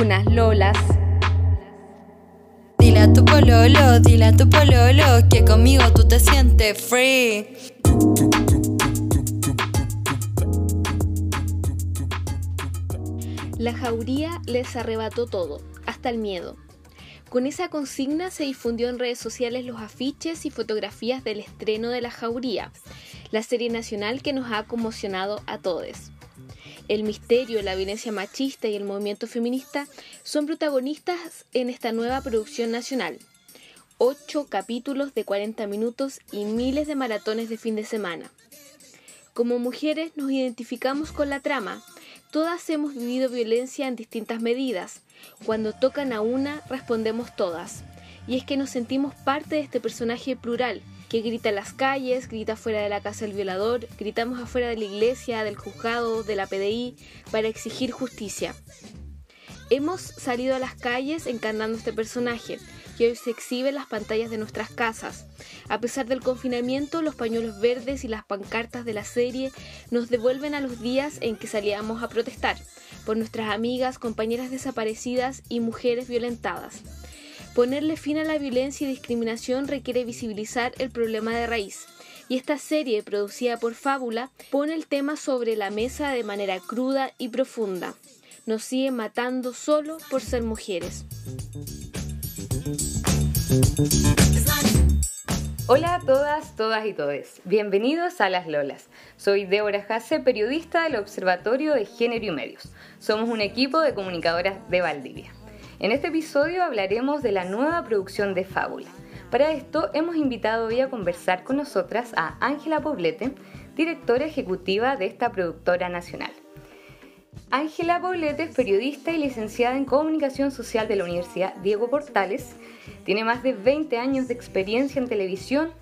unas lolas. Dile a tu pololo, dile a tu pololo que conmigo tú te sientes free. La jauría les arrebató todo, hasta el miedo. Con esa consigna se difundió en redes sociales los afiches y fotografías del estreno de La Jauría, la serie nacional que nos ha conmocionado a todos. El misterio, la violencia machista y el movimiento feminista son protagonistas en esta nueva producción nacional. Ocho capítulos de 40 minutos y miles de maratones de fin de semana. Como mujeres nos identificamos con la trama. Todas hemos vivido violencia en distintas medidas. Cuando tocan a una, respondemos todas. Y es que nos sentimos parte de este personaje plural, que grita en las calles, grita fuera de la casa del violador, gritamos afuera de la iglesia, del juzgado, de la PDI, para exigir justicia. Hemos salido a las calles encarnando este personaje, que hoy se exhibe en las pantallas de nuestras casas. A pesar del confinamiento, los pañuelos verdes y las pancartas de la serie nos devuelven a los días en que salíamos a protestar por nuestras amigas, compañeras desaparecidas y mujeres violentadas. Ponerle fin a la violencia y discriminación requiere visibilizar el problema de raíz. Y esta serie, producida por Fábula, pone el tema sobre la mesa de manera cruda y profunda. Nos sigue matando solo por ser mujeres. Hola a todas, todas y todes. Bienvenidos a Las Lolas. Soy Débora Jase, periodista del Observatorio de Género y Medios. Somos un equipo de comunicadoras de Valdivia. En este episodio hablaremos de la nueva producción de Fábula. Para esto hemos invitado hoy a conversar con nosotras a Ángela Poblete, directora ejecutiva de esta productora nacional. Ángela Poblete es periodista y licenciada en Comunicación Social de la Universidad Diego Portales. Tiene más de 20 años de experiencia en televisión.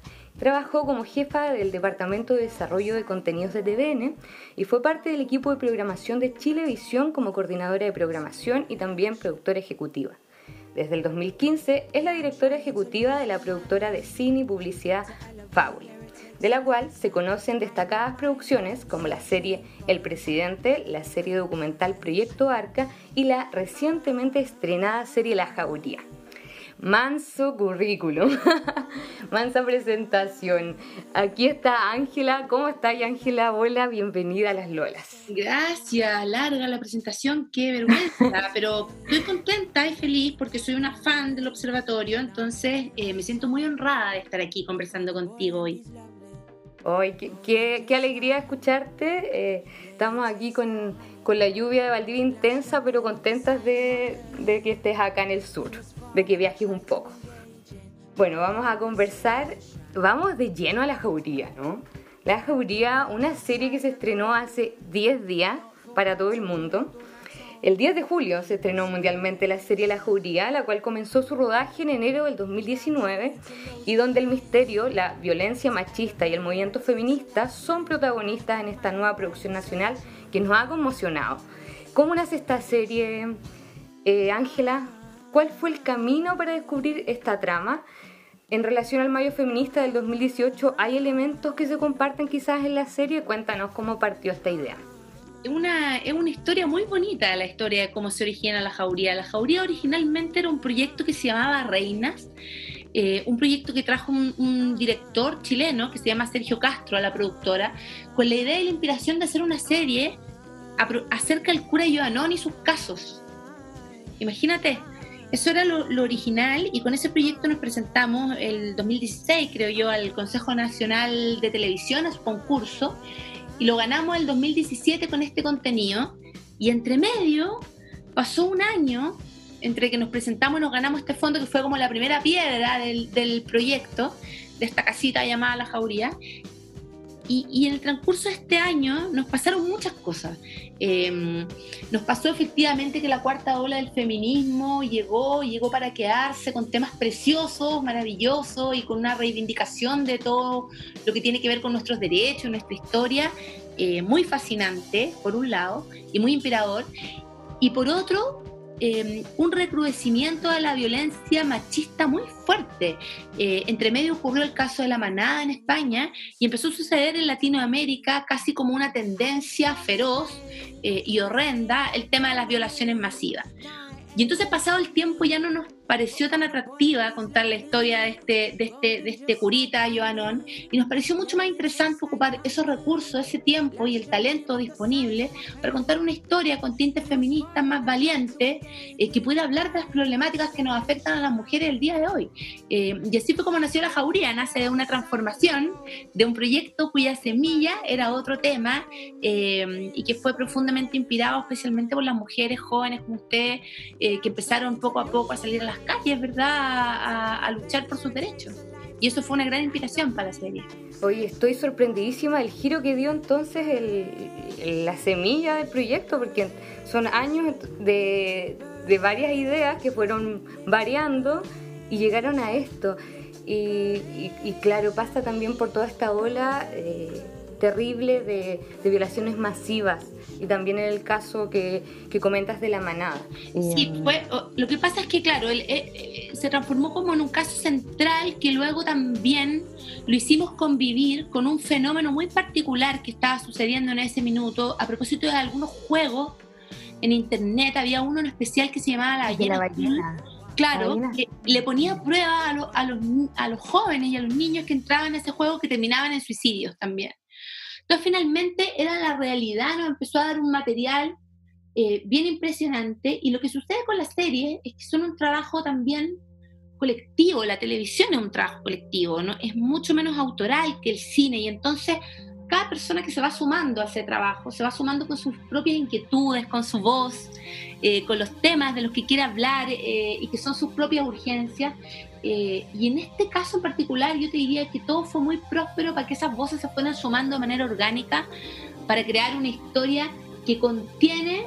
Trabajó como jefa del Departamento de Desarrollo de Contenidos de TVN y fue parte del equipo de programación de Chilevisión como coordinadora de programación y también productora ejecutiva. Desde el 2015 es la directora ejecutiva de la productora de cine y publicidad Fábula de la cual se conocen destacadas producciones como la serie El Presidente, la serie documental Proyecto Arca y la recientemente estrenada serie La Jauría. Manso currículum, mansa presentación. Aquí está Ángela. ¿Cómo estás, Ángela? Hola, bienvenida a las Lolas. Gracias, larga la presentación, qué vergüenza, pero estoy contenta y feliz porque soy una fan del observatorio, entonces eh, me siento muy honrada de estar aquí conversando contigo hoy. Hoy, qué, alegría escucharte. Eh, estamos aquí con, la lluvia de Valdivia intensa, pero contentas de, que estés acá en el sur, de que viajes un poco. Bueno, vamos a conversar, vamos de lleno a La Jauría, ¿no? La Jauría, una serie que se estrenó hace 10 días para todo el mundo el 10 de julio se estrenó mundialmente la serie La Jauría, la cual comenzó su rodaje en enero del 2019 y donde el misterio, la violencia machista y el movimiento feminista son protagonistas en esta nueva producción nacional que nos ha conmocionado. ¿Cómo nace esta serie, eh, Ángela? ¿Cuál fue el camino para descubrir esta trama? En relación al mayo feminista del 2018, ¿hay elementos que se comparten quizás en la serie? Cuéntanos cómo partió esta idea una, es una historia muy bonita la historia de cómo se origina la jauría. La jauría originalmente era un proyecto que se llamaba Reinas, eh, un proyecto que trajo un, director chileno que se llama Sergio Castro a la productora, con la idea y la inspiración de hacer una serie acerca del cura Joanón y sus casos. Imagínate, eso era lo, original y con ese proyecto nos presentamos el 2016, creo yo, al Consejo Nacional de Televisión, a su concurso, y lo ganamos el 2017 con este contenido. Y entre medio pasó un año entre que nos presentamos y nos ganamos este fondo, que fue como la primera piedra del, del proyecto, de esta casita llamada La Jauría. Y, en el transcurso de este año nos pasaron muchas cosas. Em, nos pasó efectivamente que la cuarta ola del feminismo llegó, llegó para quedarse con temas preciosos, maravillosos y con una reivindicación de todo lo que tiene que ver con nuestros derechos, nuestra historia, eh, muy fascinante, por un lado, y muy inspirador. Y por otro, Em, un recrudecimiento de la violencia machista muy fuerte. Eh, entre medio ocurrió el caso de la manada en España y empezó a suceder en Latinoamérica casi como una tendencia feroz eh, y horrenda el tema de las violaciones masivas. Y entonces pasado el tiempo ya no nos pareció tan atractiva contar la historia de este, de este, de este curita, Joanón, y nos pareció mucho más interesante ocupar esos recursos, ese tiempo y el talento disponible para contar una historia con tintes feministas más valientes, eh, que pueda hablar de las problemáticas que nos afectan a las mujeres el día de hoy. Eh, y así fue como nació La Jauría, nace de una transformación, de un proyecto cuya semilla era otro tema eh, y que fue profundamente inspirado especialmente por las mujeres jóvenes como usted, que empezaron poco a poco a salir a las calles, ¿verdad?, a, luchar por sus derechos. Y eso fue una gran inspiración para la serie. Oye, estoy sorprendidísima del giro que dio entonces el, la semilla del proyecto, porque son años de, varias ideas que fueron variando y llegaron a esto. Y, y, claro, pasa también por toda esta ola eh, terrible de, de violaciones masivas y también en el caso que, que comentas de la manada. Sí, fue, lo que pasa es que, claro, eh, eh, se transformó como en un caso central que luego también lo hicimos convivir con un fenómeno muy particular que estaba sucediendo en ese minuto a propósito de algunos juegos en internet. Había uno en especial que se llamaba La Ballena. Claro, que le ponía prueba a, a, los, a los jóvenes y a los niños que entraban en ese juego que terminaban en suicidios también. Entonces finalmente era la realidad, nos empezó a dar un material eh, bien impresionante y lo que sucede con las series es que son un trabajo también colectivo, la televisión es un trabajo colectivo, ¿no? es mucho menos autoral que el cine y entonces cada persona que se va sumando a ese trabajo se va sumando con sus propias inquietudes, con su voz, eh, con los temas de los que quiere hablar eh, y que son sus propias urgencias eh, y en este caso en particular yo te diría que todo fue muy próspero para que esas voces se fueran sumando de manera orgánica para crear una historia que contiene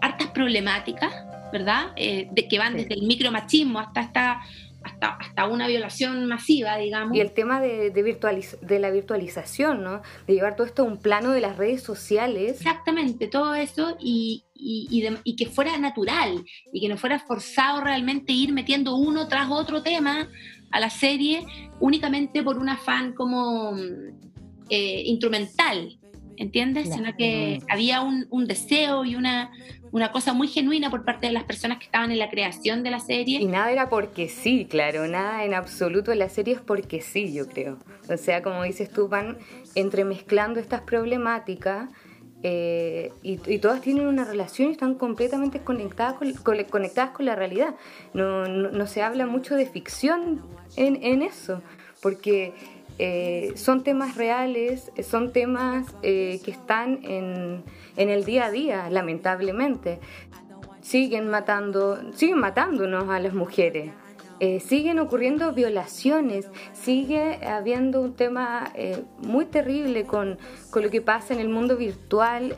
hartas problemáticas, ¿verdad? Eh, de, que van desde el micromachismo hasta esta hasta, hasta una violación masiva, digamos. Y el tema de, de, de la virtualización, ¿no? De llevar todo esto a un plano de las redes sociales. Exactamente, todo eso y, y, y, que fuera natural y que no fuera forzado realmente ir metiendo uno tras otro tema a la serie únicamente por un afán como eh, instrumental, ¿entiendes? Sino que había un, un deseo y una, una cosa muy genuina por parte de las personas que estaban en la creación de la serie. Y nada era porque sí, claro, nada en absoluto en la serie es porque sí, yo creo. O sea, como dices tú, van entremezclando estas problemáticas. Eh, y, todas tienen una relación y están completamente conectadas con, conectadas con la realidad. No, no, se habla mucho de ficción en, en eso, porque eh, son temas reales, son temas eh, que están en, en, el día a día, lamentablemente. Siguen matando, siguen matándonos a las mujeres. Eh, siguen ocurriendo violaciones, sigue habiendo un tema muy terrible con, con, lo que pasa en el mundo virtual,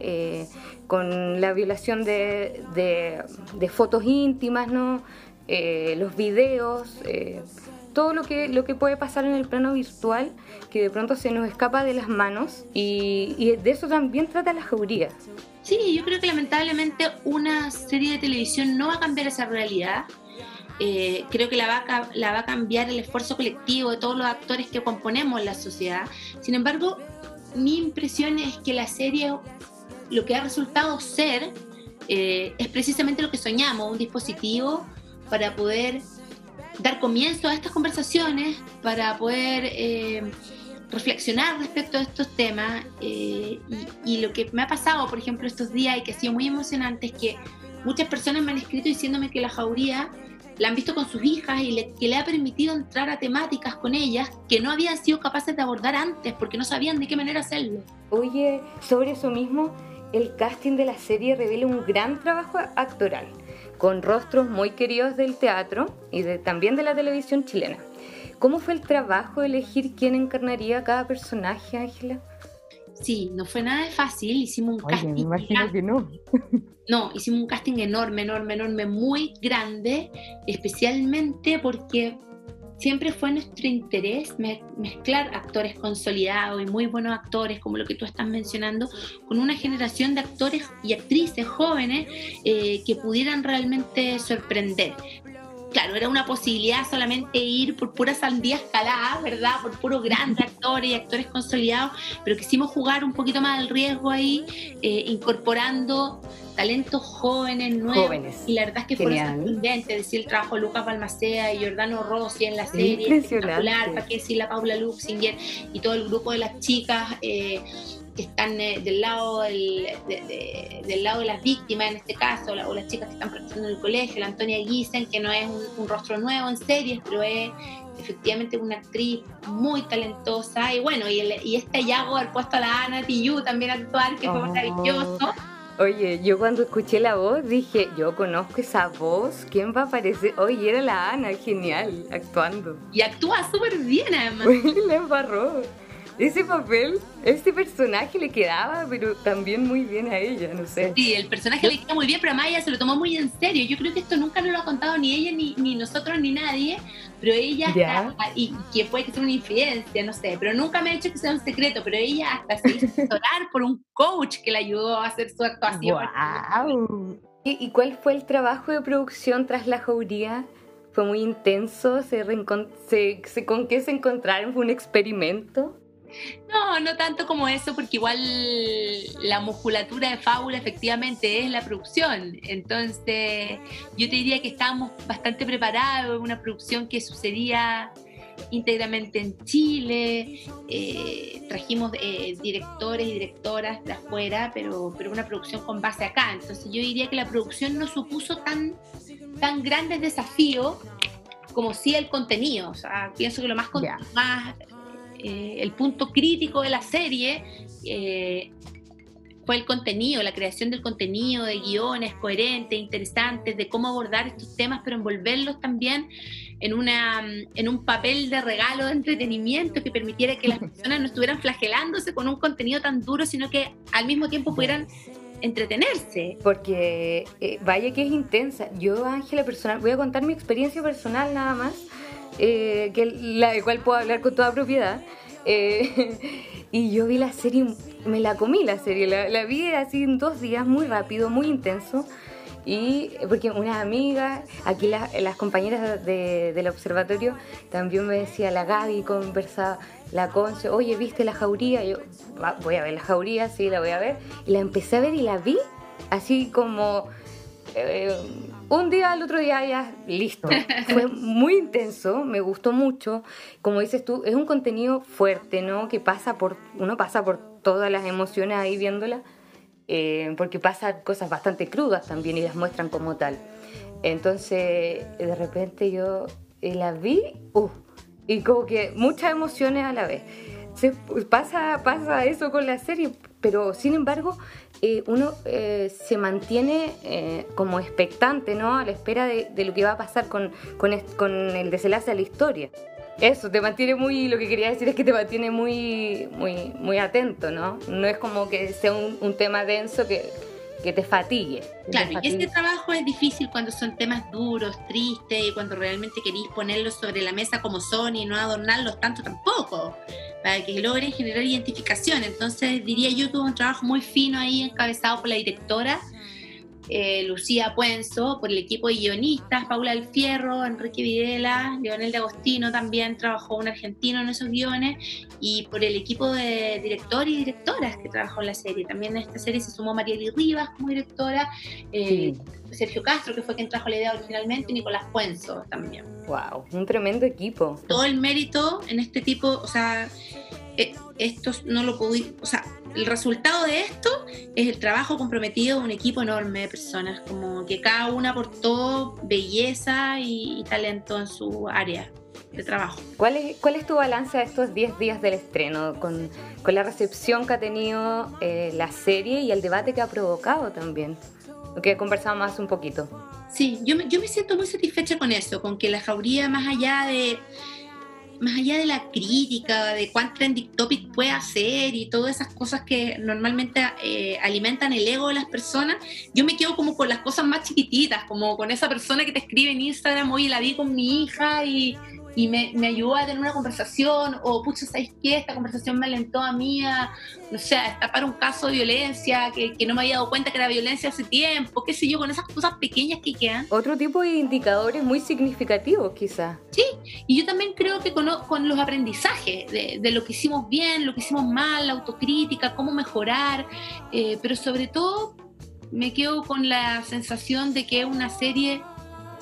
con la violación de, de, de fotos íntimas, ¿no? los videos todo lo que, lo que puede pasar en el plano virtual que de pronto se nos escapa de las manos y, de eso también trata la jauría. Sí, yo creo que lamentablemente una serie de televisión no va a cambiar esa realidad. Eh, creo que la va, a, la va a cambiar el esfuerzo colectivo de todos los actores que componemos la sociedad. Sin embargo, mi impresión es que la serie, lo que ha resultado ser, eh, es precisamente lo que soñamos, un dispositivo para poder dar comienzo a estas conversaciones para poder eh, reflexionar respecto a estos temas. Eh, y, lo que me ha pasado, por ejemplo, estos días y que ha sido muy emocionante es que muchas personas me han escrito diciéndome que la jauría la han visto con sus hijas y que le ha permitido entrar a temáticas con ellas que no habían sido capaces de abordar antes porque no sabían de qué manera hacerlo. Oye, sobre eso mismo, el casting de la serie revela un gran trabajo actoral con rostros muy queridos del teatro y de, también de la televisión chilena. ¿Cómo fue el trabajo de elegir quién encarnaría cada personaje, Ángela? Sí, no fue nada de fácil, hicimos un Oye, casting. me imagino que no. No, hicimos un casting enorme, enorme, enorme, muy grande, especialmente porque siempre fue nuestro interés me- mezclar actores consolidados y muy buenos actores, como lo que tú estás mencionando, con una generación de actores y actrices jóvenes eh, que pudieran realmente sorprender. Claro, era una posibilidad solamente ir por pura sandía escalada, ¿verdad? Por puros grandes actores y actores consolidados, pero quisimos jugar un poquito más al riesgo ahí, eh, incorporando talentos jóvenes, nuevos. Jóvenes. Y la verdad es que Genial. sorprendente decir el trabajo de Lucas Balmacea y Giordano Rossi en la serie. Espectacular, para qué decir la Paula Luxinger y todo el grupo de las chicas eh, que están eh, del lado del, de- de- del lado de las víctimas en este caso, la- o las chicas que están practicando en el colegio, la Antonia Guisen, que no es un, un rostro nuevo en series, pero es efectivamente una actriz muy talentosa y bueno, y, el, y este hallazgo haber puesto a la Ana Tijoux también a actuar, que fue Oh. maravilloso. Oye, yo cuando escuché la voz dije, yo conozco esa voz, ¿quién va a aparecer? Oye, era la Ana, genial, actuando. Y actúa súper bien además. La embarró. Ese papel, ese personaje le quedaba, pero también muy bien a ella, no sé. Sí, el personaje le queda muy bien, pero además ella se lo tomó muy en serio. Yo creo que esto nunca nos lo ha contado ni ella, ni, ni nosotros, ni nadie, pero ella, Ya. hasta- y que puede que sea una infidencia, no sé, pero nunca me ha dicho que sea un secreto, pero ella hasta se hizo por un coach que le ayudó a hacer su actuación. ¡Guau! ¿Y, y cuál fue el trabajo de producción tras la jauría? ¿Fue muy intenso? ¿Se se- se- ¿Con qué se encontraron? ¿Fue un experimento? No, no tanto como eso, porque igual la musculatura de Fábula efectivamente es la producción. Entonces, yo te diría que estábamos bastante preparados, una producción que sucedía íntegramente en Chile, eh, trajimos eh, directores y directoras de afuera, pero, pero una producción con base acá. Entonces yo diría que la producción no supuso tan, tan grandes desafíos como sí el contenido. O sea, pienso que lo más, eh, el punto crítico de la serie eh, fue el contenido, la creación del contenido, de guiones coherentes, interesantes, de cómo abordar estos temas, pero envolverlos también en, una, en un papel de regalo de entretenimiento que permitiera que las personas no estuvieran flagelándose con un contenido tan duro, sino que al mismo tiempo pudieran entretenerse. Porque eh, vaya que es intensa. Yo, Ángela, personal, voy a contar mi experiencia personal nada más, eh, que la de cual puedo hablar con toda propiedad. Eh, y yo vi la serie, me la comí la serie, la, vi así en dos días, muy rápido, muy intenso. Y porque una amiga, aquí la- las compañeras de- del observatorio también me decía, la Gaby conversaba, la Conce, oye, ¿viste la jauría? Y yo, "Va, voy a ver la jauría, sí, la voy a ver. Y la empecé a ver y la vi así como eh, un día al otro día ya listo. Fue muy intenso, me gustó mucho. Como dices tú, es un contenido fuerte, ¿no? Que pasa por, uno pasa por todas las emociones ahí viéndola, eh, porque pasan cosas bastante crudas también y las muestran como tal. Entonces, de repente yo eh, la vi, uh, y como que muchas emociones a la vez. Se, pasa, pasa eso con la serie, pero sin embargo eh, uno eh, se mantiene eh, como expectante, ¿no? A la espera de, de lo que va a pasar con, con, el desenlace de la historia. Eso, te mantiene muy, lo que quería decir es que te mantiene muy, muy, muy atento, ¿no? No es como que sea un, un tema denso que, que te fatigue. que te Claro, y este trabajo es difícil cuando son temas duros, tristes, y cuando realmente queréis ponerlos sobre la mesa como son y no adornarlos tanto tampoco, para que logren generar identificación. Entonces diría yo hubo un trabajo muy fino ahí encabezado por la directora, eh, Lucía Puenzo, por el equipo de guionistas, Paula Alfierro, Enrique Videla, Leonel de Agostino también trabajó un argentino en esos guiones, y por el equipo de directores y directoras que trabajó en la serie. También en esta serie se sumó Marieli Rivas como directora, eh, Sergio Castro, que fue quien trajo la idea originalmente, y Nicolás Puenzo también. Wow, un tremendo equipo. Todo el mérito en este tipo, o sea, eh, estos no lo pudimos, o sea, el resultado de esto es el trabajo comprometido de un equipo enorme de personas, como que cada una aportó belleza y, y talento en su área de trabajo. ¿Cuál es, ¿Cuál es tu balance de estos 10 días del estreno? Con, con la recepción que ha tenido eh, la serie y el debate que ha provocado también. Lo que conversábamos hace un poquito. Sí, yo me, yo me siento muy satisfecha con eso, con que la jauría, más allá de, más allá de la crítica, de cuán trending topic puede hacer y todas esas cosas que normalmente eh, alimentan el ego de las personas, yo me quedo como con las cosas más chiquititas, como con esa persona que te escribe en Instagram, oye, la vi con mi hija y y me, me, ayudó a tener una conversación, o pucha, ¿sabes qué? Esta conversación me alentó a mí a, no sé, a destapar un caso de violencia que, que, no me había dado cuenta que era violencia hace tiempo, qué sé yo, con esas cosas pequeñas que quedan. Otro tipo de indicadores muy significativos, quizás. Sí, y yo también creo que con, con los aprendizajes de, de, lo que hicimos bien, lo que hicimos mal, la autocrítica, cómo mejorar, eh, pero sobre todo me quedo con la sensación de que es una serie...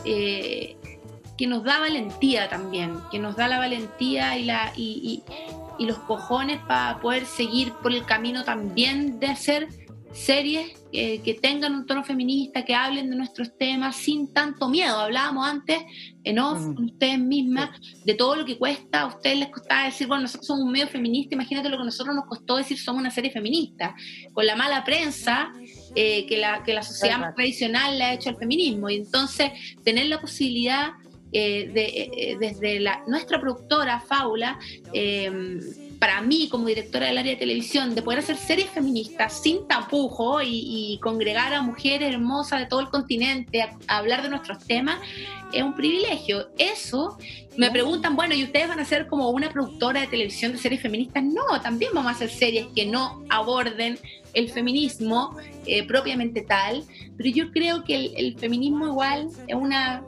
Eh, que nos da valentía también, que nos da la valentía y, la, y, y, los cojones para poder seguir por el camino también de hacer series que tengan un tono feminista, que hablen de nuestros temas sin tanto miedo. Hablábamos antes en off con ustedes mismas de todo lo que cuesta. A ustedes les costaba decir, bueno, nosotros somos un medio feminista, imagínate lo que a nosotros nos costó decir somos una serie feminista, con la mala prensa eh, que, la, que la sociedad más tradicional le ha hecho al feminismo. Y entonces tener la posibilidad eh, de, eh, desde la, nuestra productora, Faula, em, para mí como directora del área de televisión, de poder hacer series feministas sin tapujo y, congregar a mujeres hermosas de todo el continente a, hablar de nuestros temas, es un privilegio. Eso, me preguntan, bueno, ¿y ustedes van a ser como una productora de televisión de series feministas? No, también vamos a hacer series que no aborden el feminismo eh, propiamente tal, pero yo creo que el feminismo igual es una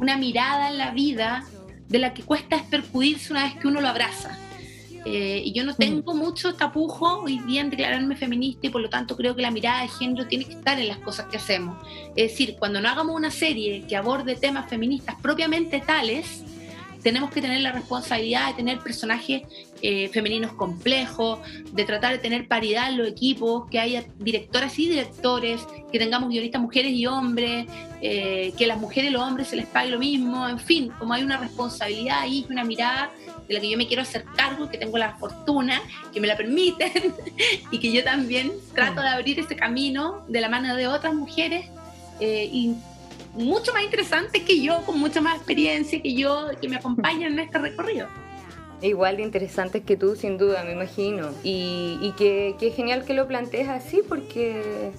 una mirada en la vida de la que cuesta espercudirse una vez que uno lo abraza. Eh, y yo no tengo mucho tapujo hoy día en declararme feminista y por lo tanto creo que la mirada de género tiene que estar en las cosas que hacemos. Es decir, cuando no hagamos una serie que aborde temas feministas propiamente tales, tenemos que tener la responsabilidad de tener personajes eh, femeninos complejos, de tratar de tener paridad en los equipos, que haya directoras y directores, que tengamos guionistas mujeres y hombres, eh, que las mujeres y los hombres se les pague lo mismo, en fin, como hay una responsabilidad ahí, una mirada de la que yo me quiero hacer cargo, que tengo la fortuna, que me la permiten, y que yo también trato de abrir ese camino de la mano de otras mujeres eh, y mucho más interesantes que yo, con mucha más experiencia que yo, que me acompañan en este recorrido. Igual de interesantes que tú, sin duda, me imagino. Y, que, que genial que lo plantees así, porque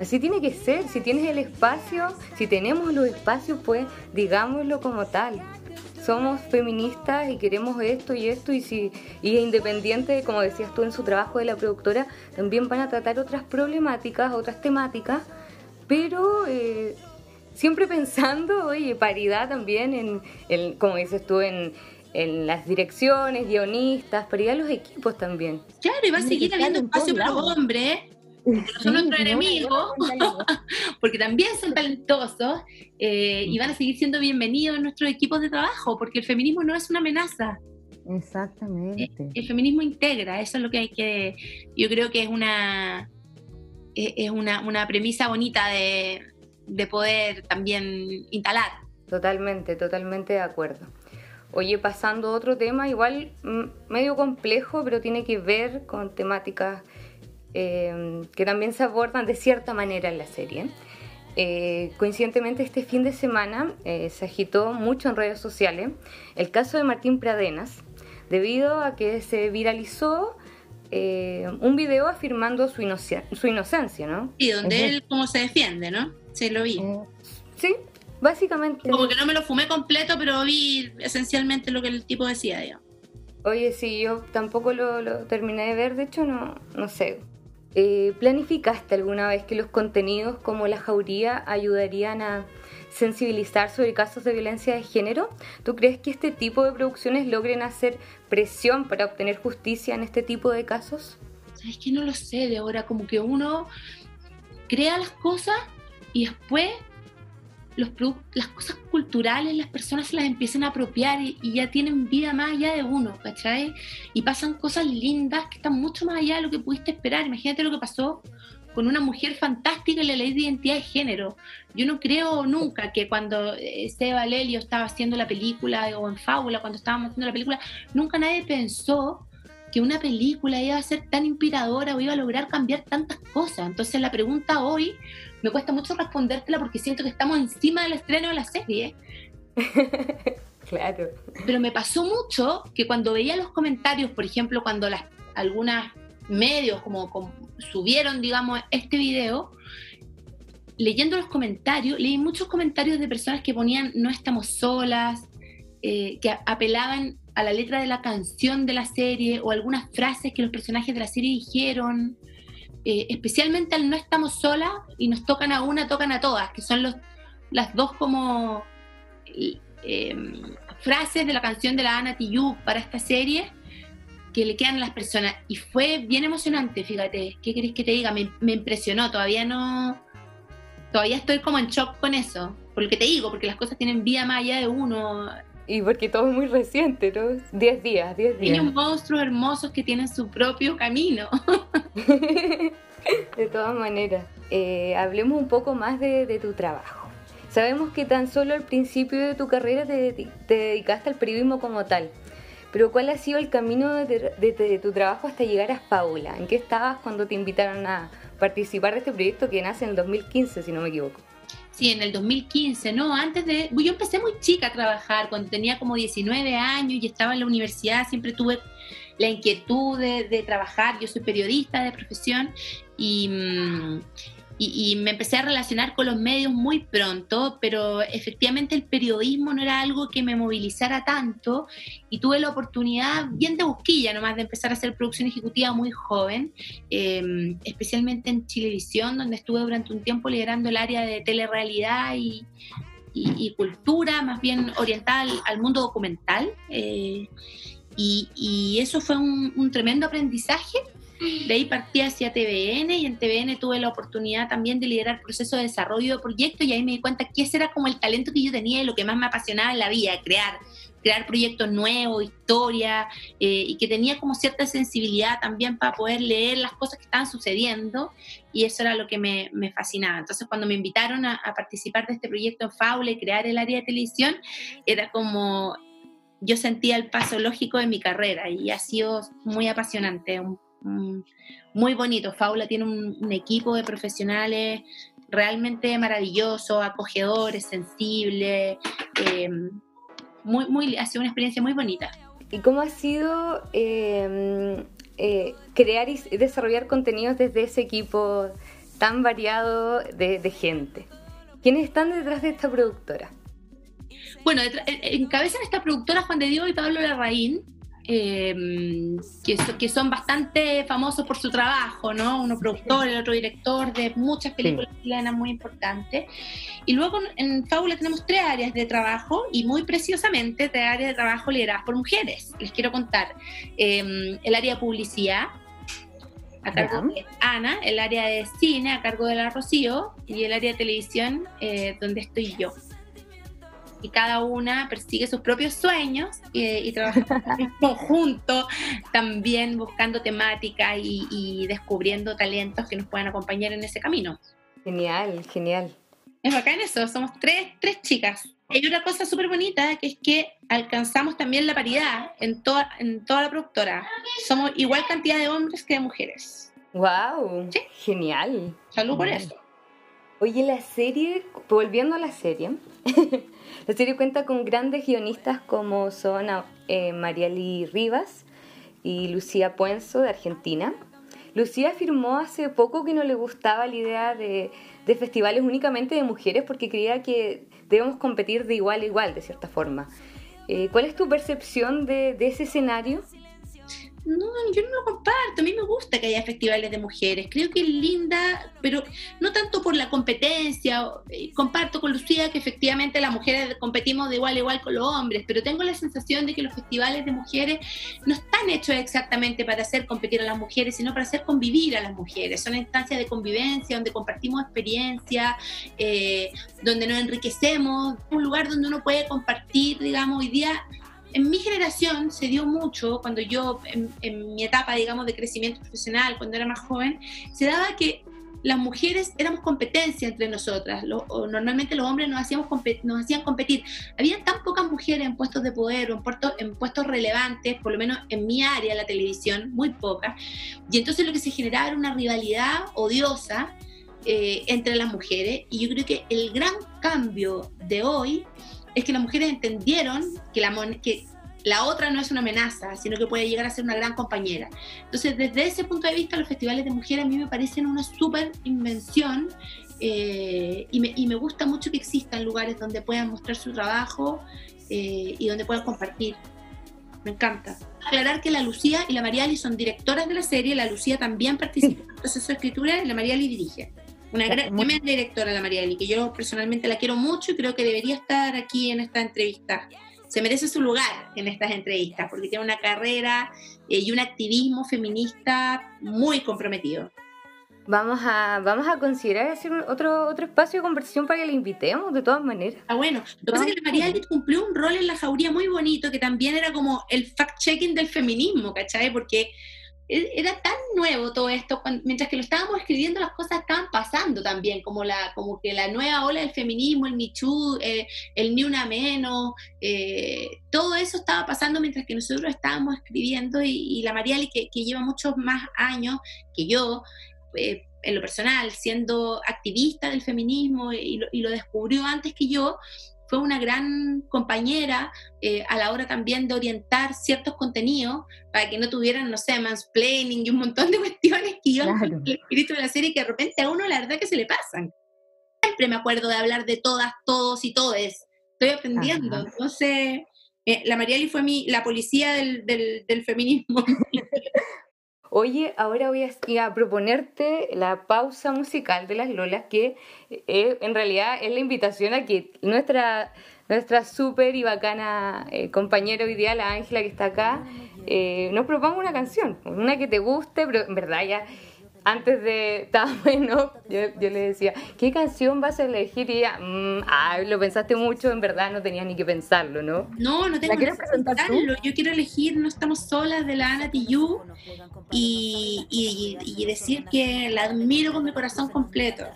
así tiene que ser. Si tienes el espacio, si tenemos los espacios, pues digámoslo como tal. Somos feministas y queremos esto y esto, y si y independiente, como decías tú en su trabajo de la productora, también van a tratar otras problemáticas, otras temáticas, pero eh, siempre pensando, oye, paridad también en, como dices tú, en, las direcciones, guionistas, paridad en los equipos también. Claro, y va a seguir habiendo espacio para los hombres, porque no son nuestros enemigos, porque también son talentosos eh, y van a seguir siendo bienvenidos en nuestros equipos de trabajo, porque el feminismo no es una amenaza. Exactamente. El, el feminismo integra, eso es lo que hay que, yo creo que es una, es una, una premisa bonita de, de poder también instalar. Totalmente, totalmente de acuerdo. Oye, pasando a otro tema, igual mm, medio complejo, pero tiene que ver con temáticas eh, que también se abordan de cierta manera en la serie. Eh, coincidentemente, este fin de semana eh, se agitó mucho en redes sociales el caso de Martín Pradenas, debido a que se viralizó un video afirmando su, su inocencia, ¿no? Y donde él como se defiende, ¿no? Sí, lo vi. Eh, sí, básicamente. Como que no me lo fumé completo, pero vi esencialmente lo que el tipo decía, digamos. Oye, sí, yo tampoco lo, terminé de ver, de hecho, no, no sé. Eh, ¿Planificaste alguna vez que los contenidos como la jauría ayudarían a sensibilizar sobre casos de violencia de género? ¿Tú crees que este tipo de producciones logren hacer presión para obtener justicia en este tipo de casos? Es que no lo sé, de ahora como que uno crea las cosas y después los las cosas culturales las personas se las empiezan a apropiar y, ya tienen vida más allá de uno, ¿cachai? Y pasan cosas lindas que están mucho más allá de lo que pudiste esperar. Imagínate lo que pasó con una mujer fantástica en la ley de identidad de género. Yo no creo nunca que cuando Seba Lelio estaba haciendo la película o en Fábula, cuando estábamos haciendo la película, nunca nadie pensó que una película iba a ser tan inspiradora o iba a lograr cambiar tantas cosas. Entonces la pregunta hoy me cuesta mucho respondértela porque siento que estamos encima del estreno de la serie. Claro. Pero me pasó mucho que cuando veía los comentarios, por ejemplo, cuando las, algunas medios como, como subieron, digamos, este video, leyendo los comentarios, leí muchos comentarios de personas que ponían no estamos solas, eh, que apelaban a la letra de la canción de la serie o algunas frases que los personajes de la serie dijeron, eh, especialmente al no estamos solas y nos tocan a una, tocan a todas, que son los, las dos como eh, frases de la canción de la Ana Tijoux para esta serie que le quedan a las personas. Y fue bien emocionante, fíjate, ¿qué querés que te diga? Me, me impresionó, todavía no todavía estoy como en shock con eso. Por lo que te digo, porque las cosas tienen vida más allá de uno. Y porque todo es muy reciente, ¿no? Diez días, diez días. Hay monstruos hermosos que tienen su propio camino. de todas maneras, eh, hablemos un poco más de, tu trabajo. Sabemos que tan solo al principio de tu carrera te, dedicaste al periodismo como tal, pero ¿cuál ha sido el camino de, de, tu trabajo hasta llegar a Paula? ¿En qué estabas cuando te invitaron a, participar de este proyecto que nace en el 2015, si no me equivoco. Sí, en el 2015, no, antes de... Yo empecé muy chica a trabajar, cuando tenía como 19 años y estaba en la universidad, siempre tuve la inquietud de, de trabajar, yo soy periodista de profesión y, mm, y, me empecé a relacionar con los medios muy pronto, pero efectivamente el periodismo no era algo que me movilizara tanto y tuve la oportunidad, bien de busquilla nomás, de empezar a hacer producción ejecutiva muy joven, em, especialmente en Chilevisión, donde estuve durante un tiempo liderando el área de telerrealidad y, y, cultura, más bien oriental al mundo documental. Eh, y, eso fue un, un tremendo aprendizaje de ahí partí hacia TVN y en TVN tuve la oportunidad también de liderar el proceso de desarrollo de proyectos y ahí me di cuenta que ese era como el talento que yo tenía y lo que más me apasionaba en la vida, crear, crear proyectos nuevos, historia, eh, y que tenía como cierta sensibilidad también para poder leer las cosas que estaban sucediendo y eso era lo que me, me fascinaba. Entonces cuando me invitaron a, participar de este proyecto en Faula y crear el área de televisión, era como yo sentía el paso lógico de mi carrera y ha sido muy apasionante, un muy bonito. Faula tiene un, equipo de profesionales realmente maravilloso, acogedores, sensibles. Em, muy, muy, ha sido una experiencia muy bonita. ¿Y cómo ha sido em, eh, crear y desarrollar contenidos desde ese equipo tan variado de, gente? ¿Quiénes están detrás de esta productora? Bueno, encabezan esta productora Juan de Dios y Pablo Larraín, Em, que, que, son bastante famosos por su trabajo, ¿no? Uno productor, el otro director de muchas películas chilenas muy importantes. Y luego en Fábula tenemos tres áreas de trabajo y muy preciosamente tres áreas de trabajo lideradas por mujeres. Les quiero contar. Em, el área de publicidad, a cargo de Ana, el área de cine a cargo de la Rocío y el área de televisión eh, donde estoy yo y cada una persigue sus propios sueños y trabaja en conjunto, también buscando temática y, descubriendo talentos que nos puedan acompañar en ese camino. Genial, genial. Es bacán eso, somos tres, tres chicas. Hay una cosa súper bonita que es que alcanzamos también la paridad en toda, en toda la productora. Somos igual cantidad de hombres que de mujeres. ¡Wow! Genial. Salud por eso. Oye, la serie, volviendo a la serie, la serie cuenta con grandes guionistas como son eh, Mariali Rivas y Lucía Puenzo de Argentina. Lucía afirmó hace poco que no le gustaba la idea de, festivales únicamente de mujeres porque creía que debemos competir de igual a igual, de cierta forma. Eh, ¿Cuál es tu percepción de, de ese escenario? No, yo no lo comparto. A mí me gusta que haya festivales de mujeres. Creo que es linda, pero no tanto por la competencia. Eh, comparto con Lucía que efectivamente las mujeres competimos de igual a igual con los hombres, pero tengo la sensación de que los festivales de mujeres no están hechos exactamente para hacer competir a las mujeres, sino para hacer convivir a las mujeres. Son instancias de convivencia donde compartimos experiencia, eh, donde nos enriquecemos, un lugar donde uno puede compartir, digamos, hoy día en mi generación se dio mucho, cuando yo, en, mi etapa, digamos, de crecimiento profesional, cuando era más joven, se daba que las mujeres éramos competencia entre nosotras. normalmente los hombres nos, hacíamos nos hacían competir. Había tan pocas mujeres en puestos de poder o en puestos, en puestos relevantes, por lo menos en mi área, la televisión, muy pocas. Y entonces lo que se generaba era una rivalidad odiosa eh, entre las mujeres. Y yo creo que el gran cambio de hoy es que las mujeres entendieron que la, que la otra no es una amenaza, sino que puede llegar a ser una gran compañera. Entonces, desde ese punto de vista, los festivales de mujeres a mí me parecen una súper invención eh, y, me, y, me, gusta mucho que existan lugares donde puedan mostrar su trabajo eh, y donde puedan compartir. Me encanta. Aclarar que la Lucía y la Mariali son directoras de la serie, la Lucía también participa en el proceso de escritura y la Mariali dirige. Una gran, tremenda directora, la Mariali, que yo personalmente la quiero mucho y creo que debería estar aquí en esta entrevista se merece su lugar en estas entrevistas porque tiene una carrera eh, y un activismo feminista muy comprometido. Vamos a, vamos a considerar hacer otro, otro espacio de conversación para que la invitemos, de todas maneras. Ah, bueno. Lo que pasa es que la María cumplió un rol en la jauría muy bonito, que también era como el fact-checking del feminismo, ¿cachai? Porque era tan nuevo todo esto, mientras que lo estábamos escribiendo, las cosas estaban pasando también, como, la, como que la nueva ola del feminismo, el Michu, eh, el Ni Una Menos, eh, todo eso estaba pasando mientras que nosotros estábamos escribiendo y, la Mariali, que, que, lleva muchos más años que yo, eh, en lo personal, siendo activista del feminismo y lo, y lo descubrió antes que yo, fue una gran compañera eh, a la hora también de orientar ciertos contenidos para que no tuvieran, no sé, mansplaining y un montón de cuestiones que iban con el espíritu de la serie que de repente a uno la verdad que se le pasan. Siempre me acuerdo de hablar de todas, todos y todes. Estoy aprendiendo. Entonces, eh, la Mariali fue mi, la policía del, del, del feminismo. Oye, ahora voy a, proponerte la pausa musical de las Lolas, que eh, en realidad es la invitación a que nuestra, nuestra súper y bacana eh, compañera hoy día, la Ángela que está acá, eh, nos proponga una canción, una que te guste, pero en verdad ya antes de estaba bueno, yo, yo, le decía, ¿qué canción vas a elegir? Y ella, mmm, ay, lo pensaste mucho, en verdad no tenías ni que pensarlo, ¿no? No, no tengo que pensarlo. Yo quiero elegir No estamos solas de la Ana Tijoux y, y, y decir que la admiro con mi corazón completo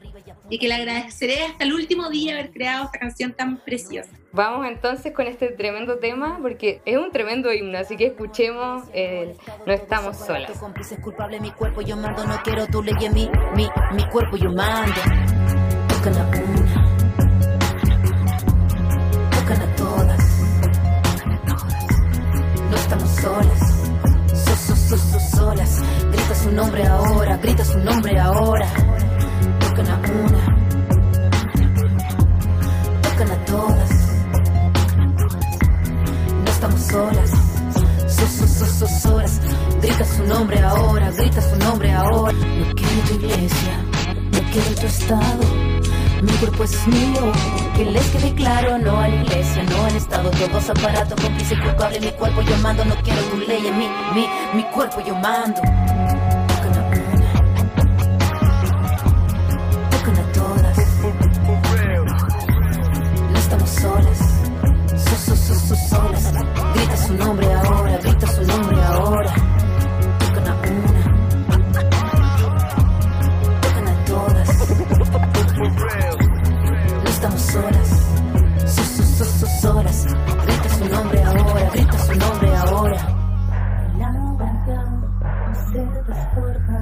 y que le agradeceré hasta el último día haber creado esta canción tan preciosa. Vamos entonces con este tremendo tema porque es un tremendo himno, así que escuchemos el No estamos solas. cómplice culpable mi cuerpo yo mando, no quiero tu ley mi, mi, mi cuerpo yo mando. Tocan a una, tocan a todas, no estamos solas, so, so, so, so, solas. Grita su nombre ahora, grita su nombre ahora. Tocan una, so, so, solas. Grita su nombre ahora, grita su nombre ahora. No quiero tu iglesia, no quiero tu estado. Mi cuerpo es mío, que les quede claro, no a la iglesia, no al Estado, todos aparatos, cómplice culpable, mi cuerpo yo mando, no quiero tu ley mí, mi, mi cuerpo yo mando. Solas, so, so, so, so, solas. Grita su nombre ahora, grita su nombre ahora. Tocan a una, tocan a todas. No estamos solas, so, so, so, so, solas. Grita su nombre ahora, grita su nombre ahora. La verdad se desborda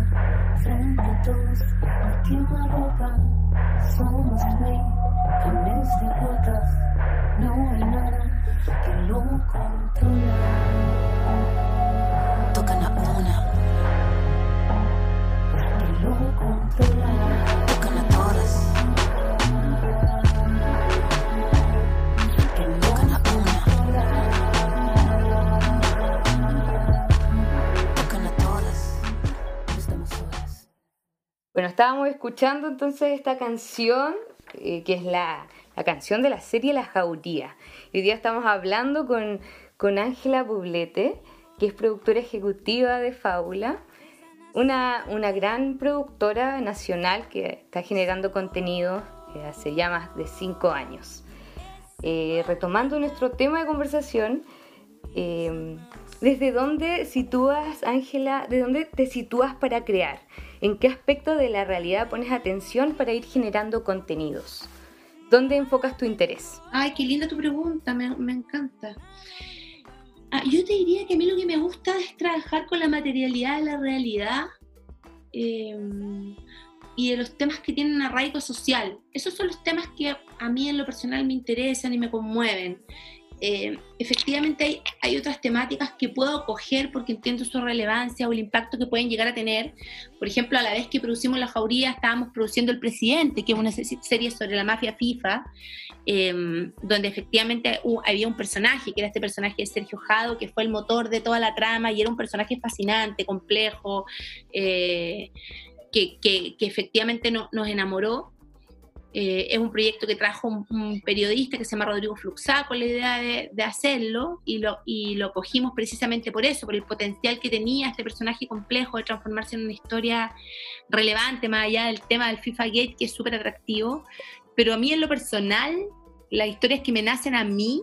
frente a todos, a quemarropa. Somos rey, carnes derrotas. No hay nada que lo controla. Tocan a una, que lo controla. Tocan a todas. Que tocan a una. Tocan a todas. No estamos solas. Bueno, estábamos escuchando entonces esta canción, eh, que es la, la, canción de la serie La Jauría. Hoy día estamos hablando con Ángela Bublete, que es productora ejecutiva de Fábula, una, una gran productora nacional que está generando contenido eh, hace ya más de cinco años. Eh, retomando nuestro tema de conversación, eh, ¿desde dónde sitúas, Ángela, de dónde te sitúas para crear? ¿En qué aspecto de la realidad pones atención para ir generando contenidos? ¿Dónde enfocas tu interés? Ay, qué linda tu pregunta, me, me encanta. Ah, yo te diría que a mí lo que me gusta es trabajar con la materialidad de la realidad, eh, y de los temas que tienen arraigo social. Esos son los temas que a mí en lo personal me interesan y me conmueven. Eh, efectivamente hay, hay, otras temáticas que puedo coger porque entiendo su relevancia o el impacto que pueden llegar a tener. Por ejemplo, a la vez que producimos La Jauría, estábamos produciendo El Presidente, que es una serie sobre la mafia FIFA, eh, donde efectivamente había un personaje, que era este personaje de Sergio Jado, que fue el motor de toda la trama y era un personaje fascinante, complejo, eh, que, que, que, efectivamente no, nos enamoró. Eh, es un proyecto que trajo un, periodista que se llama Rodrigo Fluxá con la idea de, hacerlo y lo, y lo cogimos precisamente por eso, por el potencial que tenía este personaje complejo de transformarse en una historia relevante, más allá del tema del FIFA Gate, que es súper atractivo. Pero a mí en lo personal, las historias que me nacen a mí,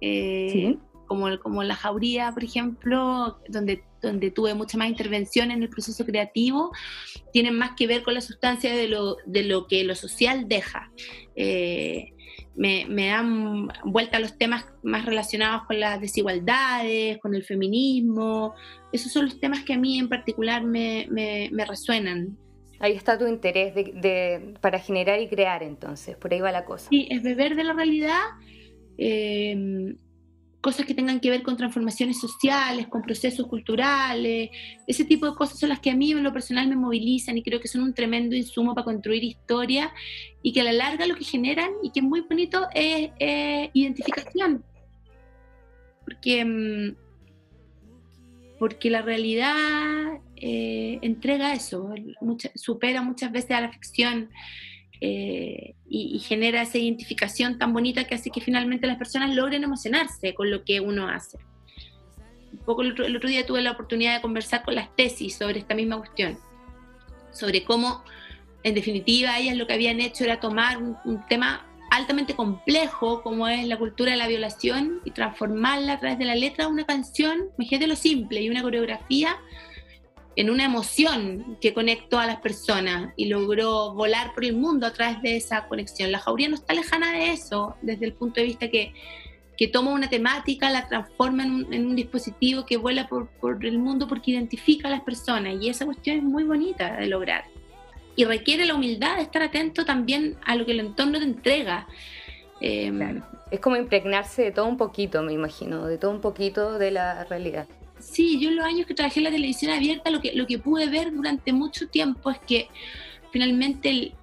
eh, como, como La Jauría, por ejemplo, donde donde tuve mucha más intervención en el proceso creativo, tienen más que ver con la sustancia de lo, de lo que lo social deja. Eh, me, me, dan vuelta a los temas más relacionados con las desigualdades, con el feminismo. Esos son los temas que a mí en particular me, me, resuenan. Ahí está tu interés de, de, para generar y crear entonces, por ahí va la cosa. Sí, es beber de la realidad. Eh, cosas que tengan que ver con transformaciones sociales, con procesos culturales, ese tipo de cosas son las que a mí en lo personal me movilizan y creo que son un tremendo insumo para construir historia y que a la larga lo que generan y que es muy bonito es, identificación. Porque, mm, porque la realidad eh, entrega eso, supera muchas veces a la ficción. Eh, y, genera esa identificación tan bonita que hace que finalmente las personas logren emocionarse con lo que uno hace. Un poco el otro, día tuve la oportunidad de conversar con las tesis sobre esta misma cuestión, sobre cómo, en definitiva, ellas lo que habían hecho era tomar un, un tema altamente complejo como es la cultura de la violación y transformarla a través de la letra de una canción, imagínate lo simple, y una coreografía en una emoción que conectó a las personas y logró volar por el mundo a través de esa conexión. La jauría no está lejana de eso, desde el punto de vista que, que toma una temática, la transforma en un, dispositivo que vuela por, el mundo porque identifica a las personas y esa cuestión es muy bonita de lograr. Y requiere la humildad de estar atento también a lo que el entorno te entrega. Eh, Es como impregnarse de todo un poquito, me imagino, de todo un poquito de la realidad. Sí, yo en los años que trabajé en la televisión abierta, lo que, lo que pude ver durante mucho tiempo es que finalmente el,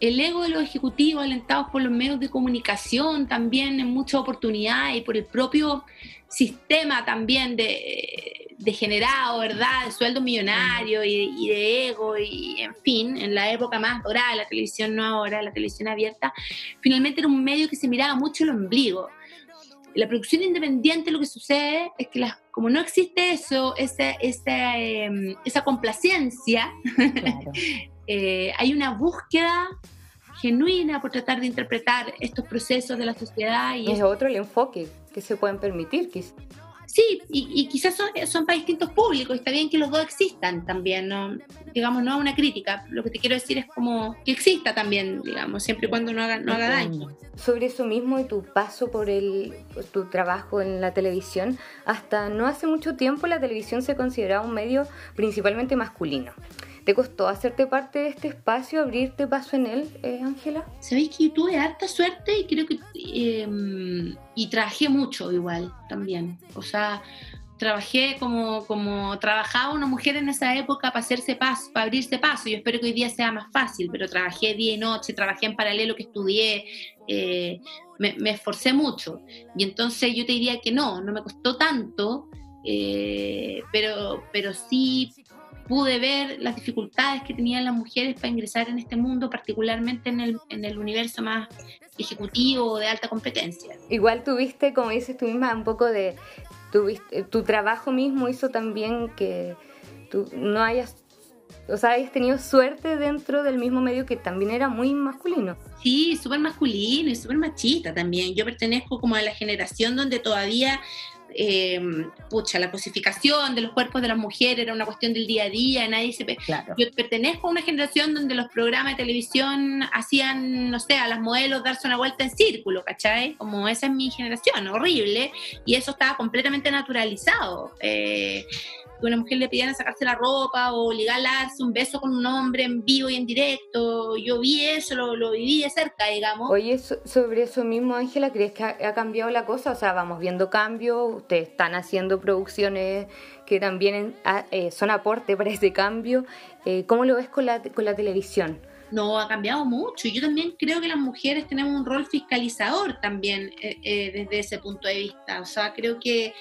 el ego de los ejecutivos, alentados por los medios de comunicación, también en muchas oportunidades y por el propio sistema también de, de generado, ¿verdad? De sueldo millonario y, y, de ego y, en fin, en la época más dorada de la televisión, no ahora, la televisión abierta, finalmente era un medio que se miraba mucho el ombligo la producción independiente lo que sucede es que como no existe eso, esa, esa, eh, esa complacencia, claro. eh, hay una búsqueda genuina por tratar de interpretar estos procesos de la sociedad. Y es otro el enfoque que se pueden permitir, quizás. Sí, y, y quizás son, son, para distintos públicos, está bien que los dos existan también, ¿no? digamos, no a una crítica, lo que te quiero decir es como que exista también, digamos, siempre y cuando no haga, no haga daño. Sobre eso mismo y tu paso por el, tu trabajo en la televisión, hasta no hace mucho tiempo la televisión se consideraba un medio principalmente masculino. ¿Te costó hacerte parte de este espacio, abrirte paso en él, Ángela? Eh, Sabéis que tuve harta suerte y creo que... Eh, y trabajé mucho igual también. O sea, trabajé como, como trabajaba una mujer en esa época para hacerse paso, para abrirse paso. Yo espero que hoy día sea más fácil, pero trabajé día y noche, trabajé en paralelo que estudié, eh, me, me, esforcé mucho. Y entonces yo te diría que no, no me costó tanto, eh, pero, pero sí pude ver las dificultades que tenían las mujeres para ingresar en este mundo, particularmente en el, en el universo más ejecutivo de alta competencia. Igual tuviste, como dices tú misma, un poco de... Tuviste, tu trabajo mismo hizo también que tú no hayas o sea, hayas tenido suerte dentro del mismo medio que también era muy masculino. Sí, súper masculino y súper machista también. Yo pertenezco como a la generación donde todavía eh, pucha, la cosificación de los cuerpos de las mujeres era una cuestión del día a día, nadie se... Claro. Yo pertenezco a una generación donde los programas de televisión hacían, no sé, a las modelos darse una vuelta en círculo, ¿cachai? Como esa es mi generación, horrible, y eso estaba completamente naturalizado. Eh, que una mujer le pidieran sacarse la ropa o ligarse un beso con un hombre en vivo y en directo. Yo vi eso, lo, lo viví de cerca, digamos. Oye, sobre eso mismo, Ángela, ¿crees que ha, cambiado la cosa? O sea, vamos viendo cambios, ustedes están haciendo producciones que también eh, son aporte para ese cambio. Eh, ¿Cómo lo ves con la, con la televisión? no ha cambiado mucho. Yo también creo que las mujeres tenemos un rol fiscalizador también eh, desde ese punto de vista. O sea, creo que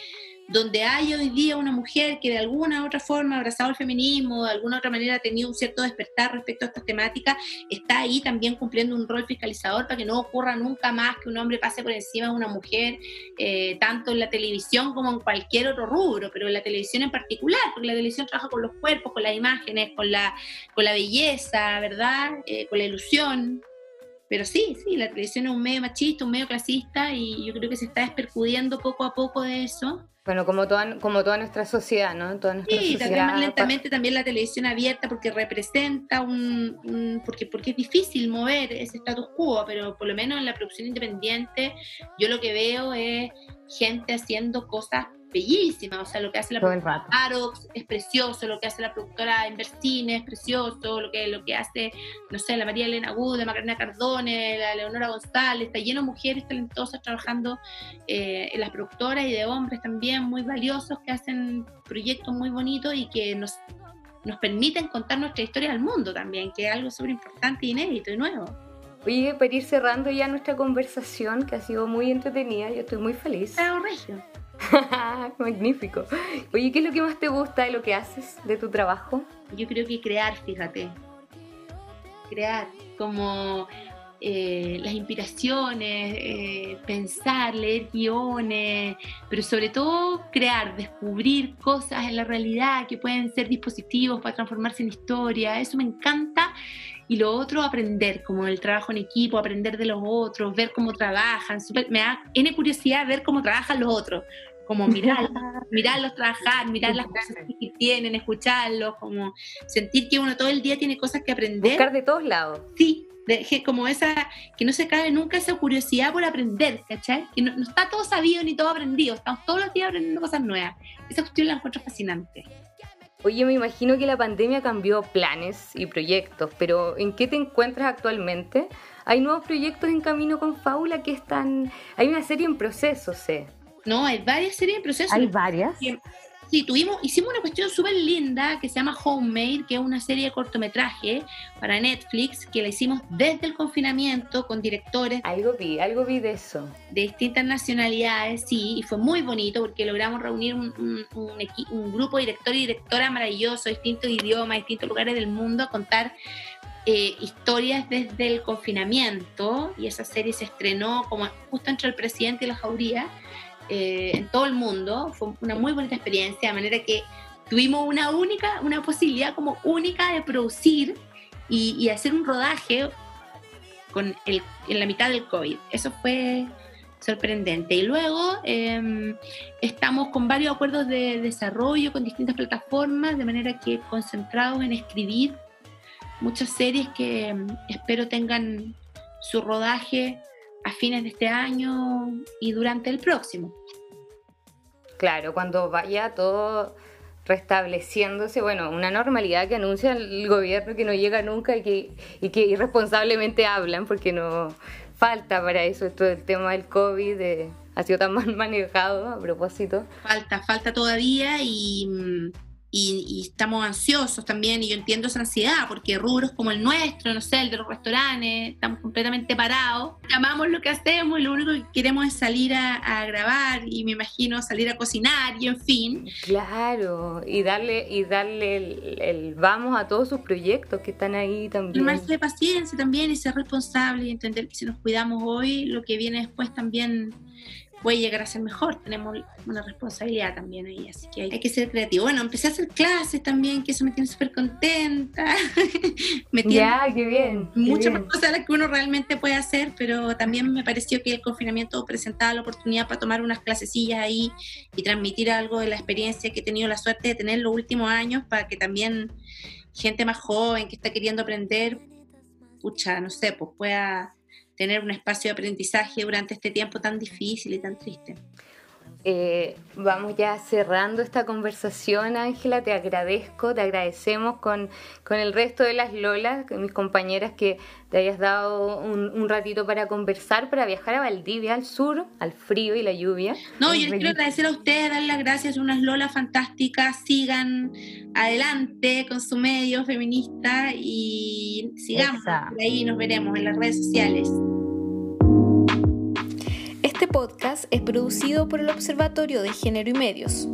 donde hay hoy día una mujer que de alguna u otra forma ha abrazado el feminismo, de alguna u otra manera ha tenido un cierto despertar respecto a estas temáticas, está ahí también cumpliendo un rol fiscalizador para que no ocurra nunca más que un hombre pase por encima de una mujer, eh, tanto en la televisión como en cualquier otro rubro, pero en la televisión en particular, porque la televisión trabaja con los cuerpos, con las imágenes, con la, con la belleza, ¿verdad? Eh, con la ilusión. Pero sí, sí, la televisión es un medio machista, un medio clasista y yo creo que se está despercudiendo poco a poco de eso. Bueno, como toda, como toda nuestra sociedad, ¿no? Toda nuestra sí, también más lentamente también la televisión abierta porque representa un, porque, porque es difícil mover ese status quo, pero por lo menos en la producción independiente yo lo que veo es gente haciendo cosas bellísima, o sea, lo que hace la productora Arox es precioso, lo que hace la productora Inversine es precioso, lo que, lo que hace, no sé, la María Elena Gude, Macarena Cardone, la Leonora González, está lleno de mujeres talentosas trabajando eh, en las productoras y de hombres también muy valiosos que hacen proyectos muy bonitos y que nos, nos permiten contar nuestra historia al mundo también, que es algo súper importante, inédito y nuevo. Oye, para ir cerrando ya nuestra conversación, que ha sido muy entretenida, yo estoy muy feliz. Regio. Magnífico. Oye, ¿qué es lo que más te gusta de lo que haces, de tu trabajo? Yo creo que crear, fíjate. Crear, como eh, las inspiraciones, eh, pensar, leer guiones, pero sobre todo crear, descubrir cosas en la realidad que pueden ser dispositivos para transformarse en historia. Eso me encanta. Y lo otro, aprender, como el trabajo en equipo, aprender de los otros, ver cómo trabajan. me da N curiosidad ver cómo trabajan los otros como mirar, mirarlos trabajar, mirar las cosas que tienen, escucharlos, como sentir que uno todo el día tiene cosas que aprender. Buscar de todos lados. Sí, como esa, que no se cae nunca esa curiosidad por aprender, ¿cachai? Que no, está todo sabido ni todo aprendido, estamos todos los días aprendiendo cosas nuevas. Esa cuestión la encuentro fascinante. Oye, me imagino que la pandemia cambió planes y proyectos, pero ¿en qué te encuentras actualmente? Hay nuevos proyectos en camino con Faula que están... Hay una serie en proceso, sé. No, hay varias series en proceso. Hay varias. Sí, tuvimos, hicimos una cuestión súper linda que se llama Homemade, que es una serie de cortometraje para Netflix, que la hicimos desde el confinamiento con directores. Algo vi, algo vi de eso. De distintas nacionalidades, sí, y fue muy bonito porque logramos reunir un, un, grupo de directores y directoras maravillosos, distintos idiomas, distintos lugares del mundo, a contar eh, historias desde el confinamiento, y esa serie se estrenó como justo entre el presidente y la jauría eh, en todo el mundo. Fue una muy bonita experiencia, de manera que tuvimos una única, una posibilidad como única de producir y, hacer un rodaje con en la mitad del COVID. Eso fue sorprendente. Y luego em, estamos con varios acuerdos de desarrollo con distintas plataformas, de manera que concentrados en escribir muchas series que em, espero tengan su rodaje a fines de este año y durante el próximo. Claro, cuando vaya todo restableciéndose, bueno, una normalidad que anuncia el gobierno que no llega nunca y que, y que irresponsablemente hablan porque no falta para eso, esto del tema del COVID eh, ha sido tan mal manejado a propósito. Falta, falta todavía y mm, y, estamos ansiosos también, y yo entiendo esa ansiedad, porque rubros como el nuestro, no sé, el de los restaurantes, estamos completamente parados, llamamos lo que hacemos y lo único que queremos es salir a, grabar y me imagino salir a cocinar y en fin. Claro, y darle, y darle el, vamos a todos sus proyectos que están ahí también. Y más de paciencia también y ser responsable y entender que si nos cuidamos hoy, lo que viene después también puede llegar a ser mejor. Tenemos una responsabilidad también ahí, así que hay, que ser creativo. Bueno, empecé a hacer clases también, que eso me tiene súper contenta. me tiene ya, qué bien. Muchas más cosas las que uno realmente puede hacer, pero también me pareció que el confinamiento presentaba la oportunidad para tomar unas clasecillas ahí y transmitir algo de la experiencia que he tenido la suerte de tener los últimos años para que también gente más joven que está queriendo aprender, pucha, no sé, pues pueda tener un espacio de aprendizaje durante este tiempo tan difícil y tan triste. Eh, vamos ya cerrando esta conversación, Ángela. Te agradezco, te agradecemos con, con, el resto de las Lolas, mis compañeras, que te hayas dado un, ratito para conversar, para viajar a Valdivia, al sur, al frío y la lluvia. No, yo quiero agradecer a ustedes, dar las gracias, unas Lolas fantásticas. Sigan adelante con su medio feminista y sigamos. Por ahí nos veremos en las redes sociales. Este podcast es producido por el Observatorio de Género y Medios.